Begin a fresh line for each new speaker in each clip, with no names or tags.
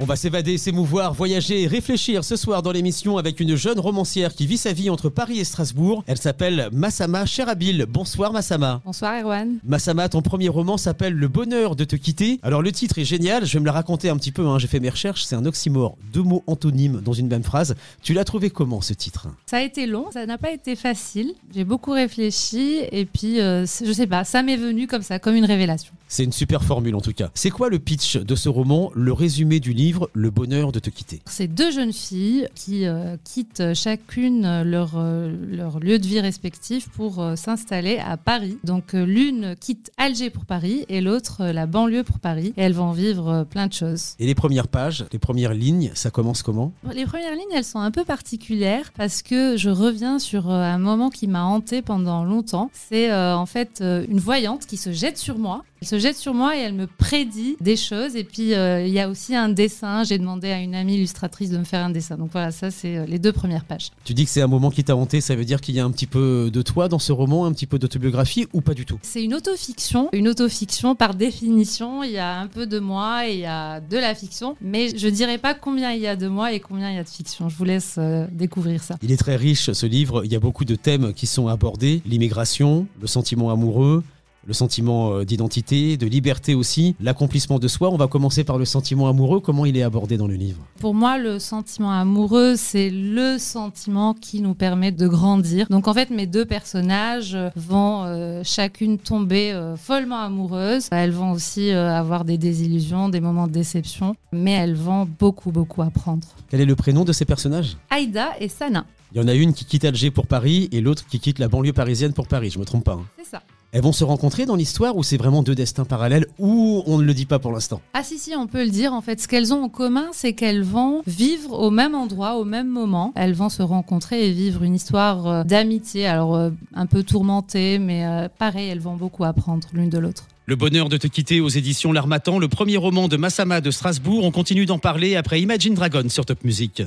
On va s'évader, s'émouvoir, voyager et réfléchir ce soir dans l'émission avec une jeune romancière qui vit sa vie entre Paris et Strasbourg. Elle s'appelle Massama Cherabil. Bonsoir Massama.
Bonsoir Erwan.
Massama, ton premier roman s'appelle Le bonheur de te quitter. Alors le titre est génial, je vais me la raconter un petit peu, hein. j'ai fait mes recherches, c'est un oxymore, deux mots antonymes dans une même phrase. Tu l'as trouvé comment ce titre?
Ça a été long, ça n'a pas été facile. J'ai beaucoup réfléchi et puis euh, je sais pas, ça m'est venu comme ça, comme une révélation.
C'est une super formule en tout cas. C'est quoi le pitch de ce roman, le résumé du livre? Le bonheur de te quitter
C'est deux jeunes filles qui euh, quittent chacune leur, euh, leur lieu de vie respectif pour euh, s'installer à Paris. Donc l'une quitte Alger pour Paris et l'autre la banlieue pour Paris. Et elles vont vivre plein de choses.
Et les premières pages, les premières lignes, ça commence comment?
Les premières lignes, elles sont un peu particulières parce que je reviens sur un moment qui m'a hanté pendant longtemps. C'est en fait une voyante qui se jette sur moi elle se jette sur moi et elle me prédit des choses. Et puis, euh, il y a aussi un dessin. J'ai demandé à une amie illustratrice de me faire un dessin. Donc voilà, ça, c'est euh, les deux premières pages.
Tu dis que c'est un moment qui t'a hanté. Ça veut dire qu'il y a un petit peu de toi dans ce roman, un petit peu d'autobiographie ou pas du tout?
C'est une autofiction. Une autofiction, par définition, il y a un peu de moi et il y a de la fiction. Mais je dirais pas combien il y a de moi et combien il y a de fiction. Je vous laisse euh, découvrir ça.
Il est très riche, ce livre. Il y a beaucoup de thèmes qui sont abordés. L'immigration, le sentiment amoureux, le sentiment euh, d'identité, de liberté aussi, l'accomplissement de soi. On va commencer par le sentiment amoureux. Comment il est abordé dans le livre?
Pour moi, le sentiment amoureux, c'est le sentiment qui nous permet de grandir. Donc en fait, mes deux personnages vont euh, chacune tomber euh, follement amoureuses. Elles vont aussi avoir des désillusions, des moments de déception, mais elles vont beaucoup, beaucoup apprendre.
Quel est le prénom de ces personnages?
Aïda et Sana.
Il y en a une qui quitte Alger pour Paris et l'autre qui quitte la banlieue parisienne pour Paris, je me trompe pas. Hein?
C'est ça.
Elles vont se rencontrer dans l'histoire ou c'est vraiment deux destins parallèles ou on ne le dit pas pour l'instant?
Ah si si, on peut le dire. En fait, ce qu'elles ont en commun, c'est qu'elles vont vivre au même endroit, au même moment. Elles vont se rencontrer et vivre une histoire euh, d'amitié. Alors euh, un peu tourmentée, mais euh, pareil, elles vont beaucoup apprendre l'une de l'autre.
Le bonheur de te quitter aux éditions L'Armatan, le premier roman de Massama de Strasbourg. On continue d'en parler après Imagine Dragon sur Top Music.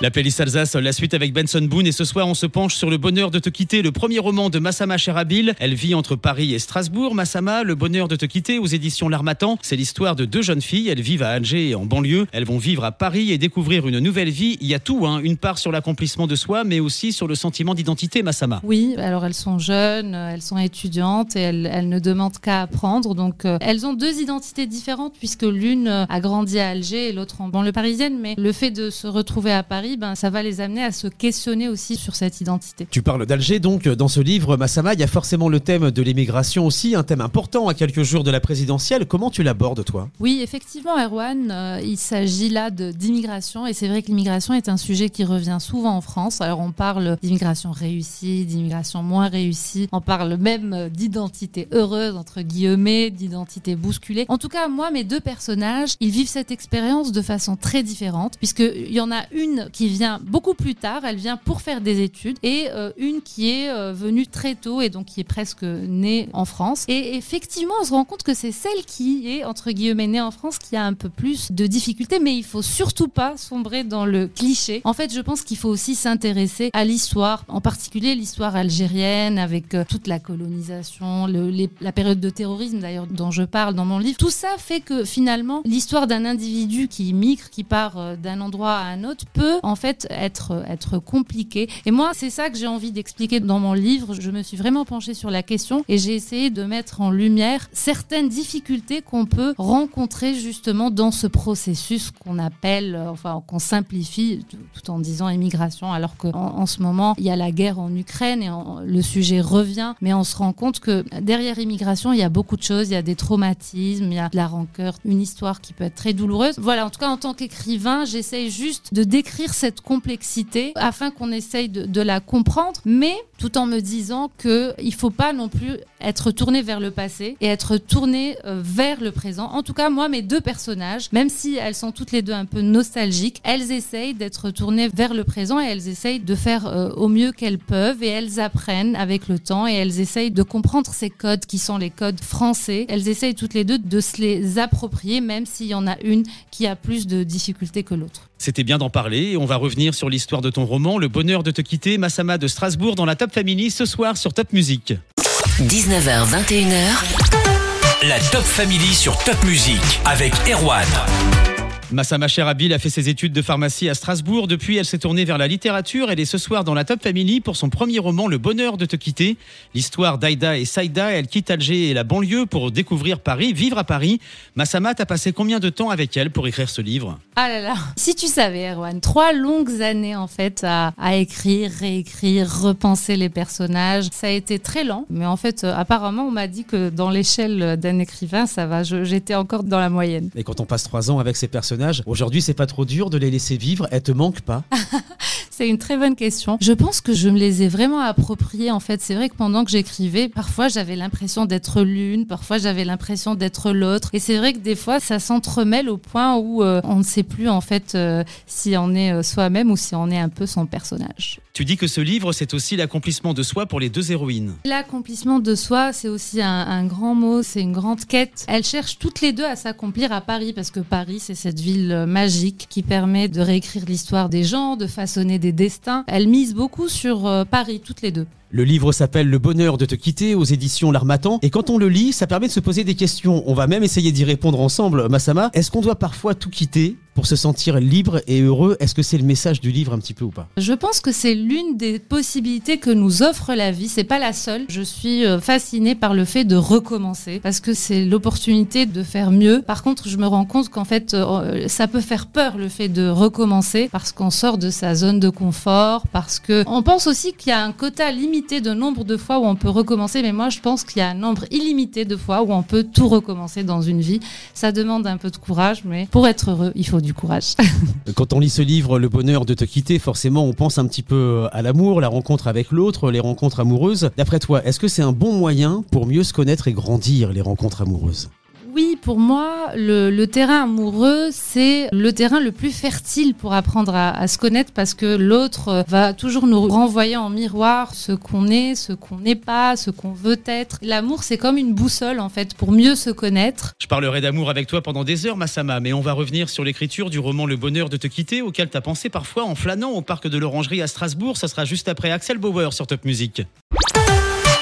La playlist Alsace, la suite avec Benson Boone et ce soir on se penche sur le bonheur de te quitter, le premier roman de Massama Cherabil. Elle vit entre Paris et Strasbourg. Massama, le bonheur de te quitter aux éditions L'Armatan, c'est l'histoire de deux jeunes filles. Elles vivent à Alger et en banlieue. Elles vont vivre à Paris et découvrir une nouvelle vie. Il y a tout, hein. une part sur l'accomplissement de soi, mais aussi sur le sentiment d'identité, Massama.
Oui, alors elles sont jeunes, elles sont étudiantes et elles, ne demandent qu'à apprendre. Donc euh, elles ont deux identités différentes puisque l'une a grandi à Alger et l'autre en banlieue parisienne. Mais le fait de se retrouver à Paris, ben, ça va les amener à se questionner aussi sur cette identité.
Tu parles d'Alger, donc dans ce livre, Massama, il y a forcément le thème de l'immigration aussi, un thème important à quelques jours de la présidentielle. Comment tu l'abordes, toi?
Oui, effectivement, Erwan, euh, il s'agit là d'immigration et c'est vrai que l'immigration est un sujet qui revient souvent en France. Alors on parle d'immigration réussie, d'immigration moins réussie, on parle même d'identité heureuse, entre guillemets, d'identité bousculée. En tout cas, moi, mes deux personnages, ils vivent cette expérience de façon très différente, puisqu'il y en a une qui vient beaucoup plus tard, elle vient pour faire des études, et euh, une qui est euh, venue très tôt et donc qui est presque née en France. Et effectivement, on se rend compte que c'est celle qui est, entre guillemets, née en France qui a un peu plus de difficultés, mais il faut surtout pas sombrer dans le cliché. En fait, je pense qu'il faut aussi s'intéresser à l'histoire, en particulier l'histoire algérienne avec euh, toute la colonisation, la période de terrorisme d'ailleurs dont je parle dans mon livre. Tout ça fait que finalement, l'histoire d'un individu qui migre, qui part d'un endroit à un autre, peut en fait être, être compliqué. Et moi, c'est ça que j'ai envie d'expliquer dans mon livre. Je me suis vraiment penchée sur la question et j'ai essayé de mettre en lumière certaines difficultés qu'on peut rencontrer justement dans ce processus qu'on appelle, enfin, qu'on simplifie tout en disant immigration, alors qu'en en ce moment, il y a la guerre en Ukraine et le sujet revient, mais on se rend compte que derrière immigration, il y a beaucoup de choses, il y a des traumatismes, il y a de la rancœur, une histoire qui peut être très douloureuse. Voilà, en tout cas, en tant qu'écrivain, j'essaye juste de décrire cette complexité afin qu'on essaye de, la comprendre, mais tout en me disant que il faut pas non plus être tourné vers le passé et être tourné euh, vers le présent. En tout cas, moi, mes deux personnages, même si elles sont toutes les deux un peu nostalgiques, elles essayent d'être tournées vers le présent et elles essayent de faire euh, au mieux qu'elles peuvent et elles apprennent avec le temps et elles essayent de comprendre ces codes qui sont les codes français. Elles essayent toutes les deux de se les approprier, même s'il y en a une qui a plus de difficultés que l'autre.
C'était bien d'en parler. On va revenir sur l'histoire de ton roman Le bonheur de te quitter, Massama de Strasbourg dans la Top Family ce soir sur Top Music.
19h, 21h.
La Top Family sur Top Music avec Erwan.
Massama Cherabil a fait ses études de pharmacie à Strasbourg. Depuis, elle s'est tournée vers la littérature. Elle est ce soir dans la Top Family pour son premier roman, Le bonheur de te quitter. L'histoire d'Aïda et Saïda. Elle quitte Alger et la banlieue pour découvrir Paris, vivre à Paris. Massama, t'as passé combien de temps avec elle pour écrire ce livre?
Ah là là Si tu savais, Erwan, trois longues années en fait à, à écrire, réécrire, repenser les personnages. Ça a été très lent, mais en fait, apparemment, on m'a dit que dans l'échelle d'un écrivain, ça va. J'étais encore dans la moyenne.
Et quand on passe trois ans avec ces personnages, aujourd'hui, c'est pas trop dur de les laisser vivre. Elle te manque pas
C'est une très bonne question. Je pense que je me les ai vraiment appropriés en fait. C'est vrai que pendant que j'écrivais, parfois j'avais l'impression d'être l'une, parfois j'avais l'impression d'être l'autre. Et c'est vrai que des fois ça s'entremêle au point où euh, on ne sait plus en fait euh, si on est euh, soi-même ou si on est un peu son personnage.
Tu dis que ce livre, c'est aussi l'accomplissement de soi pour les deux héroïnes.
L'accomplissement de soi, c'est aussi un, grand mot, c'est une grande quête. Elles cherchent toutes les deux à s'accomplir à Paris parce que Paris, c'est cette ville magique qui permet de réécrire l'histoire des gens, de façonner des destins. Elles misent beaucoup sur euh, Paris, toutes les deux.
Le livre s'appelle Le bonheur de te quitter aux éditions L'Armatan. Et quand on le lit, ça permet de se poser des questions. On va même essayer d'y répondre ensemble. Massama, est-ce qu'on doit parfois tout quitter pour se sentir libre et heureux? Est-ce que c'est le message du livre un petit peu ou pas?
Je pense que c'est l'une des possibilités que nous offre la vie. C'est pas la seule. Je suis euh, fascinée par le fait de recommencer parce que c'est l'opportunité de faire mieux. Par contre, je me rends compte qu'en fait, euh, ça peut faire peur le fait de recommencer parce qu'on sort de sa zone de confort, parce que on pense aussi qu'il y a un quota limité de nombre de fois où on peut recommencer. Mais moi, je pense qu'il y a un nombre illimité de fois où on peut tout recommencer dans une vie. Ça demande un peu de courage, mais pour être heureux, il faut du courage.
Quand on lit ce livre, Le bonheur de te quitter, forcément, on pense un petit peu à l'amour, la rencontre avec l'autre, les rencontres amoureuses. D'après toi, est-ce que c'est un bon moyen pour mieux se connaître et grandir, les rencontres amoureuses?
Oui, pour moi, le, terrain amoureux, c'est le terrain le plus fertile pour apprendre à, à se connaître parce que l'autre va toujours nous renvoyer en miroir ce qu'on est, ce qu'on n'est pas, ce qu'on veut être. L'amour, c'est comme une boussole, en fait, pour mieux se connaître.
Je parlerai d'amour avec toi pendant des heures, Massama, mais on va revenir sur l'écriture du roman Le bonheur de te quitter, auquel t'as pensé parfois en flânant au parc de l'Orangerie à Strasbourg. Ça sera juste après Axel Bauer sur Top Music.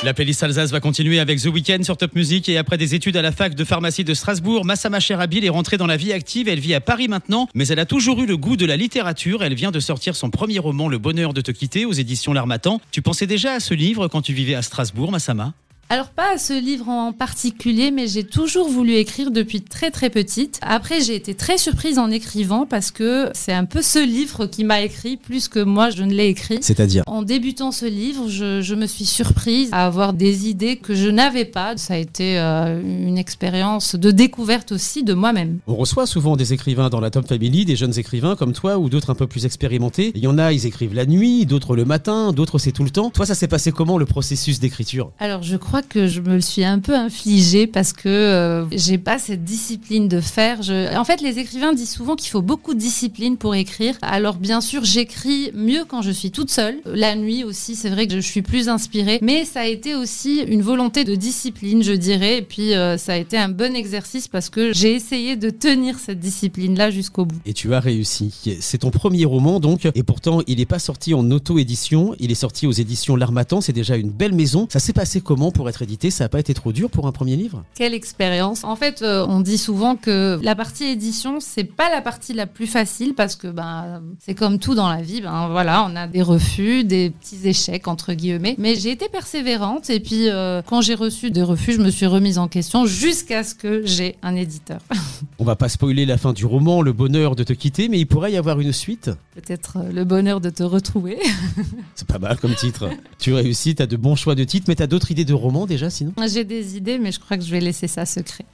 La playlist Alsace va continuer avec The Weeknd sur Top Music et après des études à la fac de pharmacie de Strasbourg, Massama Cherabil est rentrée dans la vie active. Elle vit à Paris maintenant, mais elle a toujours eu le goût de la littérature. Elle vient de sortir son premier roman, Le bonheur de te quitter, aux éditions L'Armatan. Tu pensais déjà à ce livre quand tu vivais à Strasbourg, Massama?
Alors pas à ce livre en particulier, mais j'ai toujours voulu écrire depuis très très petite. Après, j'ai été très surprise en écrivant parce que c'est un peu ce livre qui m'a écrit plus que moi je ne l'ai écrit.
C'est-à-dire?
En débutant ce livre, je, je me suis surprise à avoir des idées que je n'avais pas. Ça a été euh, une expérience de découverte aussi de moi-même.
On reçoit souvent des écrivains dans la Top Family, des jeunes écrivains comme toi ou d'autres un peu plus expérimentés. Il y en a, ils écrivent la nuit, d'autres le matin, d'autres c'est tout le temps. Toi, ça s'est passé comment le processus d'écriture?
Alors je crois que je me suis un peu infligée parce que euh, j'ai pas cette discipline de faire. En fait, les écrivains disent souvent qu'il faut beaucoup de discipline pour écrire. Alors bien sûr, j'écris mieux quand je suis toute seule. La nuit aussi, c'est vrai que je suis plus inspirée, mais ça a été aussi une volonté de discipline, je dirais. Et puis euh, ça a été un bon exercice parce que j'ai essayé de tenir cette discipline-là jusqu'au bout.
Et tu as réussi. C'est ton premier roman donc, et pourtant il n'est pas sorti en auto-édition, il est sorti aux éditions L'Armatan, c'est déjà une belle maison. Ça s'est passé comment pour être édité Ça n'a pas été trop dur pour un premier livre?
Quelle expérience En fait, euh, on dit souvent que la partie édition, c'est pas la partie la plus facile parce que ben c'est comme tout dans la vie. Ben voilà, on a des refus, des petits échecs entre guillemets. Mais j'ai été persévérante et puis euh, quand j'ai reçu des refus, je me suis remise en question jusqu'à ce que j'ai un éditeur.
On va pas spoiler la fin du roman, le bonheur de te quitter, mais il pourrait y avoir une suite.
Peut-être euh, le bonheur de te retrouver.
C'est pas mal comme titre. tu réussis, t'as de bons choix de titres, mais t'as d'autres idées de romans déjà sinon
j'ai des idées, mais je crois que je vais laisser ça secret.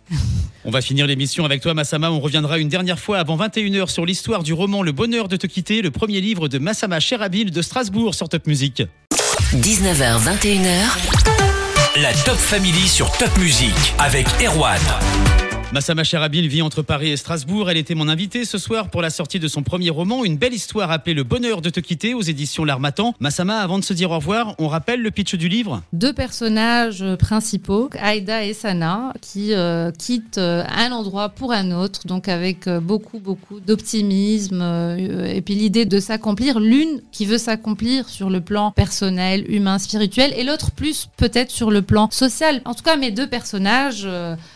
On va finir l'émission avec toi Massama, on reviendra une dernière fois avant 21h sur l'histoire du roman Le bonheur de te quitter, le premier livre de Massama Cherabil de Strasbourg sur Top Music.
19h, 21h.
La Top Family sur Top Music avec Erwan.
Massama Cherabil vit entre Paris et Strasbourg. Elle était mon invitée ce soir pour la sortie de son premier roman, une belle histoire appelée Le bonheur de te quitter aux éditions L'Armatan. Massama, avant de se dire au revoir, on rappelle le pitch du livre?
Deux personnages principaux, Aïda et Sana, qui euh, quittent euh, un endroit pour un autre, donc avec euh, beaucoup, beaucoup d'optimisme et puis l'idée de s'accomplir. L'une qui veut s'accomplir sur le plan personnel, humain, spirituel, et l'autre plus peut-être sur le plan social. En tout cas, mes deux personnages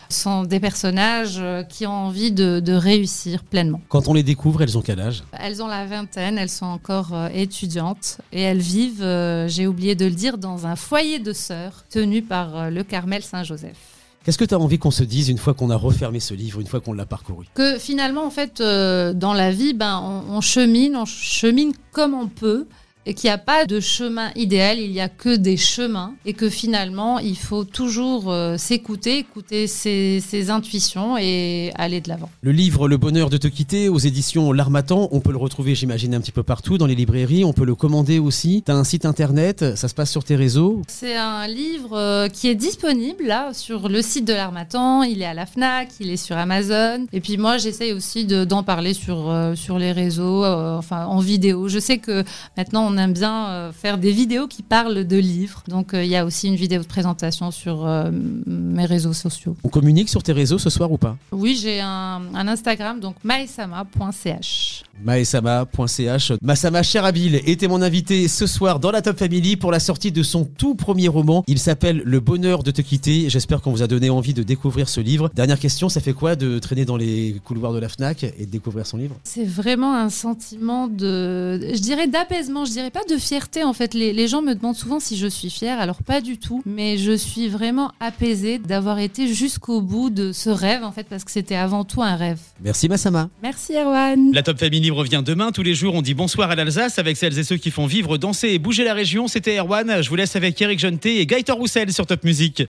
sont des personnages euh, qui ont envie de, de réussir pleinement.
Quand on les découvre, elles ont quel âge?
Elles ont la vingtaine, elles sont encore euh, étudiantes et elles vivent, euh, j'ai oublié de le dire, dans un foyer de sœurs tenu par le Carmel Saint-Joseph.
Qu'est-ce que tu as envie qu'on se dise une fois qu'on a refermé ce livre, une fois qu'on l'a parcouru?
Que finalement, en fait, euh, dans la vie, ben, on, on chemine, on chemine comme on peut. Et qu'il n'y a pas de chemin idéal, il n'y a que des chemins. Et que finalement, il faut toujours euh, s'écouter, écouter ses, ses intuitions et aller de l'avant.
Le livre Le bonheur de te quitter aux éditions L'Armatan, on peut le retrouver, j'imagine, un petit peu partout dans les librairies. On peut le commander aussi. Tu as un site internet, ça se passe sur tes réseaux.
C'est un livre euh, qui est disponible là sur le site de l'Armatan. Il est à la Fnac, il est sur Amazon. Et puis moi, j'essaye aussi de- d'en parler sur euh, sur les réseaux, enfin en vidéo. Je sais que maintenant on aime bien euh, faire des vidéos qui parlent de livres. Donc euh, il y a aussi une vidéo de présentation sur euh, mes réseaux sociaux.
On communique sur tes réseaux ce soir ou pas?
Oui, j'ai un, un Instagram, donc maesama.ch.
maesama.ch. Massama Cherabil était mon invité ce soir dans la Top Family pour la sortie de son tout premier roman. Il s'appelle Le bonheur de te quitter. J'espère qu'on vous a donné envie de découvrir ce livre. Dernière question, ça fait quoi de traîner dans les couloirs de la FNAC et de découvrir son livre?
C'est vraiment un sentiment de, je dirais d'apaisement, je dirais pas de fierté en fait. Les, les gens me demandent souvent si je suis fière, alors pas du tout, mais je suis vraiment apaisée d'avoir été jusqu'au bout de ce rêve en fait parce que c'était avant tout un rêve.
Merci Massama.
Merci Erwan.
La Top Family revient demain. Tous les jours, on dit bonsoir à l'Alsace avec celles et ceux qui font vivre, danser et bouger la région. C'était Erwan. Je vous laisse avec Eric Jonté et Gaëtan Roussel sur Top Music.